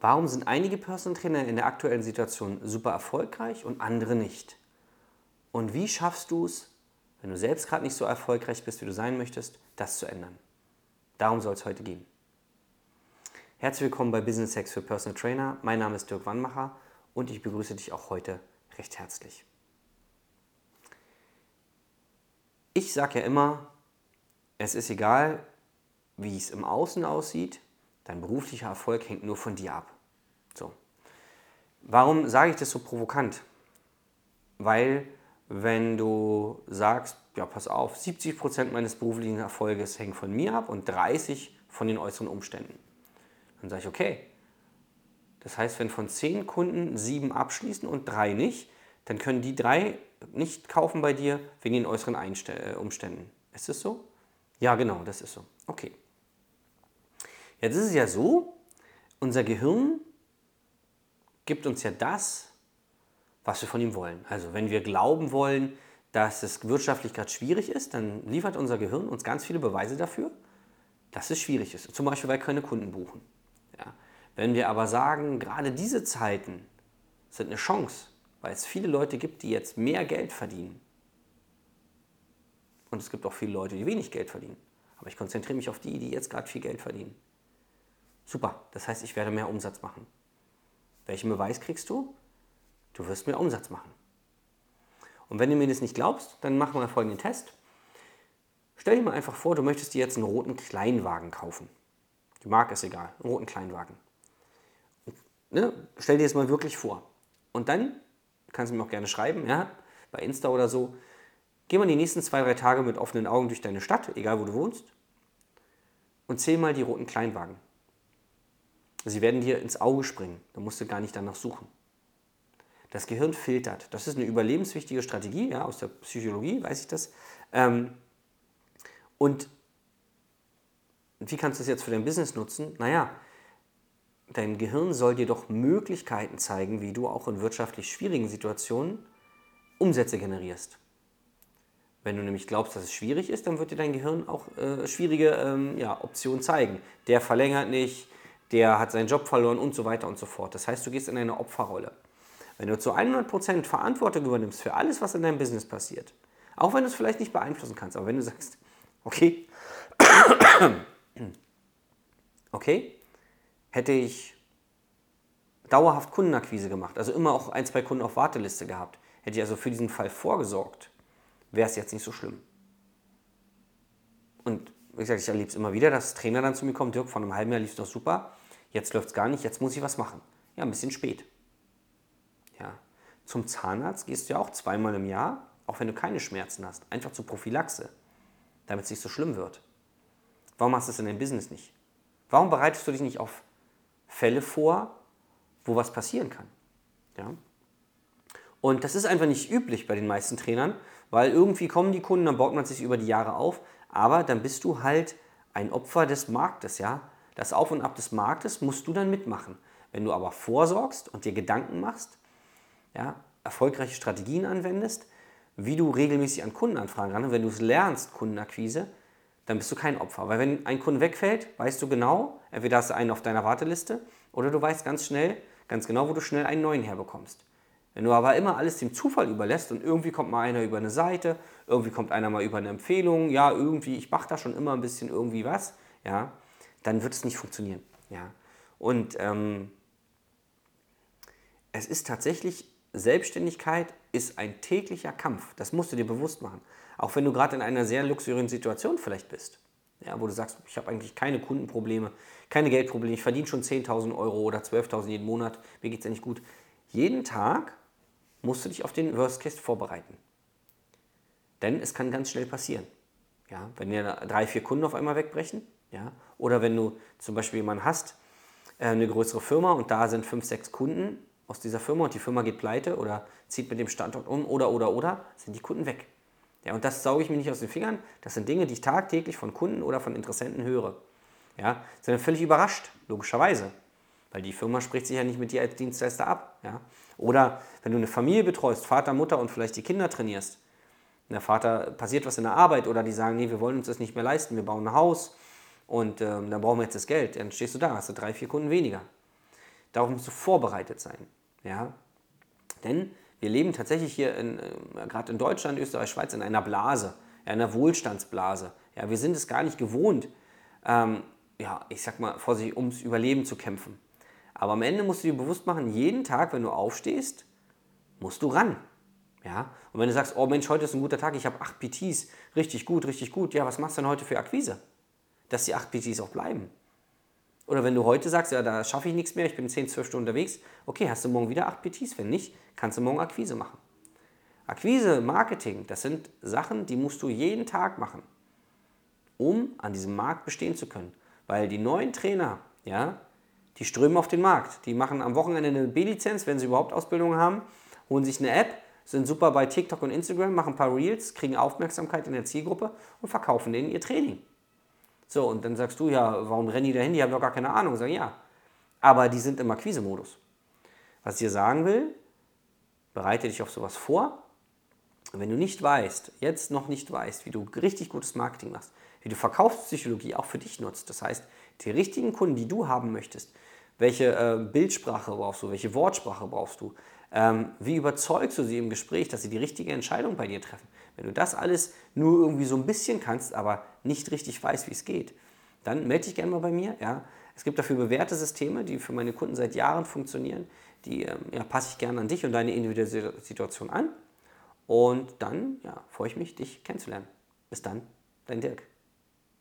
Warum sind einige Personal Trainer in der aktuellen Situation super erfolgreich und andere nicht? Und wie schaffst du es, wenn du selbst gerade nicht so erfolgreich bist, wie du sein möchtest, das zu ändern? Darum soll es heute gehen. Herzlich willkommen bei Business Hacks für Personal Trainer. Mein Name ist Dirk Wannmacher und ich begrüße dich auch heute recht herzlich. Ich sage ja immer, es ist egal, wie es im Außen aussieht, dein beruflicher Erfolg hängt nur von dir ab. So. Warum sage ich das so provokant? Weil wenn du sagst, ja pass auf, 70% meines beruflichen Erfolges hängt von mir ab und 30% von den äußeren Umständen. Dann sage ich, okay. Das heißt, wenn von 10 Kunden 7 abschließen und 3 nicht, dann können die 3 nicht kaufen bei dir wegen den äußeren Einste äh, Umständen. Ist es so? Ja, genau, das ist so. Okay. Jetzt ist es ja so, unser Gehirn gibt uns ja das, was wir von ihm wollen. Also wenn wir glauben wollen, dass es wirtschaftlich gerade schwierig ist, dann liefert unser Gehirn uns ganz viele Beweise dafür, dass es schwierig ist. Zum Beispiel, weil keine Kunden buchen. Ja. Wenn wir aber sagen, gerade diese Zeiten sind eine Chance, weil es viele Leute gibt, die jetzt mehr Geld verdienen. Und es gibt auch viele Leute, die wenig Geld verdienen. Aber ich konzentriere mich auf die, die jetzt gerade viel Geld verdienen. Super, das heißt, ich werde mehr Umsatz machen. Welchen Beweis kriegst du? Du wirst mehr Umsatz machen. Und wenn du mir das nicht glaubst, dann mach mal folgenden Test. Stell dir mal einfach vor, du möchtest dir jetzt einen roten Kleinwagen kaufen. Die Marke ist egal, einen roten Kleinwagen. Ne? Stell dir das mal wirklich vor. Und dann kannst du mir auch gerne schreiben, ja, bei Insta oder so. Geh mal die nächsten zwei, drei Tage mit offenen Augen durch deine Stadt, egal wo du wohnst, und zähl mal die roten Kleinwagen. Sie werden dir ins Auge springen. Da musst du gar nicht danach suchen. Das Gehirn filtert. Das ist eine überlebenswichtige Strategie, ja, aus der Psychologie weiß ich das. Ähm, und wie kannst du das jetzt für dein Business nutzen? Naja, dein Gehirn soll dir doch Möglichkeiten zeigen, wie du auch in wirtschaftlich schwierigen Situationen Umsätze generierst. Wenn du nämlich glaubst, dass es schwierig ist, dann wird dir dein Gehirn auch äh, schwierige ähm, ja, Optionen zeigen. Der verlängert nicht, der hat seinen Job verloren und so weiter und so fort. Das heißt, du gehst in eine Opferrolle. Wenn du zu 100% Verantwortung übernimmst für alles, was in deinem Business passiert, auch wenn du es vielleicht nicht beeinflussen kannst, aber wenn du sagst, okay, okay, hätte ich dauerhaft Kundenakquise gemacht, also immer auch ein, zwei Kunden auf Warteliste gehabt, hätte ich also für diesen Fall vorgesorgt, wäre es jetzt nicht so schlimm. Wie gesagt, ich erlebe es immer wieder, dass Trainer dann zu mir kommen, Dirk, vor einem halben Jahr lief es doch super, jetzt läuft es gar nicht, jetzt muss ich was machen. Ja, ein bisschen spät. Ja. Zum Zahnarzt gehst du ja auch zweimal im Jahr, auch wenn du keine Schmerzen hast, einfach zur Prophylaxe, damit es nicht so schlimm wird. Warum machst du es in deinem Business nicht? Warum bereitest du dich nicht auf Fälle vor, wo was passieren kann? Ja? Und das ist einfach nicht üblich bei den meisten Trainern, weil irgendwie kommen die Kunden, dann baut man sich über die Jahre auf, aber dann bist du halt ein Opfer des Marktes, ja. Das Auf und Ab des Marktes musst du dann mitmachen. Wenn du aber vorsorgst und dir Gedanken machst, ja, erfolgreiche Strategien anwendest, wie du regelmäßig an Kundenanfragen ran, wenn du es lernst, Kundenakquise, dann bist du kein Opfer. Weil wenn ein Kunde wegfällt, weißt du genau, entweder hast du einen auf deiner Warteliste oder du weißt ganz schnell, ganz genau, wo du schnell einen neuen herbekommst. Wenn du aber immer alles dem Zufall überlässt und irgendwie kommt mal einer über eine Seite, irgendwie kommt einer mal über eine Empfehlung, ja, irgendwie, ich mache da schon immer ein bisschen irgendwie was, ja, dann wird es nicht funktionieren. Ja. Und ähm, es ist tatsächlich, Selbstständigkeit ist ein täglicher Kampf. Das musst du dir bewusst machen. Auch wenn du gerade in einer sehr luxuriösen Situation vielleicht bist. Ja, wo du sagst, ich habe eigentlich keine Kundenprobleme, keine Geldprobleme, ich verdiene schon 10.000 Euro oder 12.000 jeden Monat, mir geht es ja nicht gut. Jeden Tag musst du dich auf den Worst Case vorbereiten. Denn es kann ganz schnell passieren. Ja, wenn dir drei, vier Kunden auf einmal wegbrechen, ja, oder wenn du zum Beispiel jemanden hast, äh, eine größere Firma und da sind fünf, sechs Kunden aus dieser Firma und die Firma geht pleite oder zieht mit dem Standort um oder, oder, oder, sind die Kunden weg. Ja, und das sauge ich mir nicht aus den Fingern. Das sind Dinge, die ich tagtäglich von Kunden oder von Interessenten höre. Ja, sind dann völlig überrascht, logischerweise. Weil die Firma spricht sich ja nicht mit dir als Dienstleister ab. Ja? Oder wenn du eine Familie betreust, Vater, Mutter und vielleicht die Kinder trainierst. Der Vater passiert was in der Arbeit oder die sagen, nee, wir wollen uns das nicht mehr leisten, wir bauen ein Haus und ähm, dann brauchen wir jetzt das Geld. Dann stehst du da, hast du drei, vier Kunden weniger. Darauf musst du vorbereitet sein. Ja? Denn wir leben tatsächlich hier, äh, gerade in Deutschland, Österreich, Schweiz, in einer Blase, ja, einer Wohlstandsblase. Ja, wir sind es gar nicht gewohnt, ähm, ja, ich sag mal, vorsichtig, ums Überleben zu kämpfen. Aber am Ende musst du dir bewusst machen, jeden Tag, wenn du aufstehst, musst du ran. Ja? Und wenn du sagst, oh Mensch, heute ist ein guter Tag, ich habe acht PTs, richtig gut, richtig gut, ja, was machst du denn heute für Akquise? Dass die acht PTs auch bleiben. Oder wenn du heute sagst, ja, da schaffe ich nichts mehr, ich bin 10, 12 Stunden unterwegs, okay, hast du morgen wieder acht PTs? Wenn nicht, kannst du morgen Akquise machen. Akquise, Marketing, das sind Sachen, die musst du jeden Tag machen, um an diesem Markt bestehen zu können. Weil die neuen Trainer, ja, die strömen auf den Markt. Die machen am Wochenende eine B-Lizenz, wenn sie überhaupt Ausbildung haben, holen sich eine App, sind super bei TikTok und Instagram, machen ein paar Reels, kriegen Aufmerksamkeit in der Zielgruppe und verkaufen denen ihr Training. So, und dann sagst du, ja, warum rennen die dahin? Die haben doch gar keine Ahnung. Sag ja. Aber die sind im Akquise-Modus. Was ich dir sagen will, bereite dich auf sowas vor. Und wenn du nicht weißt, jetzt noch nicht weißt, wie du richtig gutes Marketing machst, wie du Verkaufspsychologie auch für dich nutzt, das heißt, die richtigen Kunden, die du haben möchtest, welche äh, Bildsprache brauchst du, welche Wortsprache brauchst du, ähm, wie überzeugst du sie im Gespräch, dass sie die richtige Entscheidung bei dir treffen. Wenn du das alles nur irgendwie so ein bisschen kannst, aber nicht richtig weißt, wie es geht, dann melde dich gerne mal bei mir. Ja. Es gibt dafür bewährte Systeme, die für meine Kunden seit Jahren funktionieren. Die ähm, ja, passe ich gerne an dich und deine individuelle Situation an. Und dann ja, freue ich mich, dich kennenzulernen. Bis dann, dein Dirk.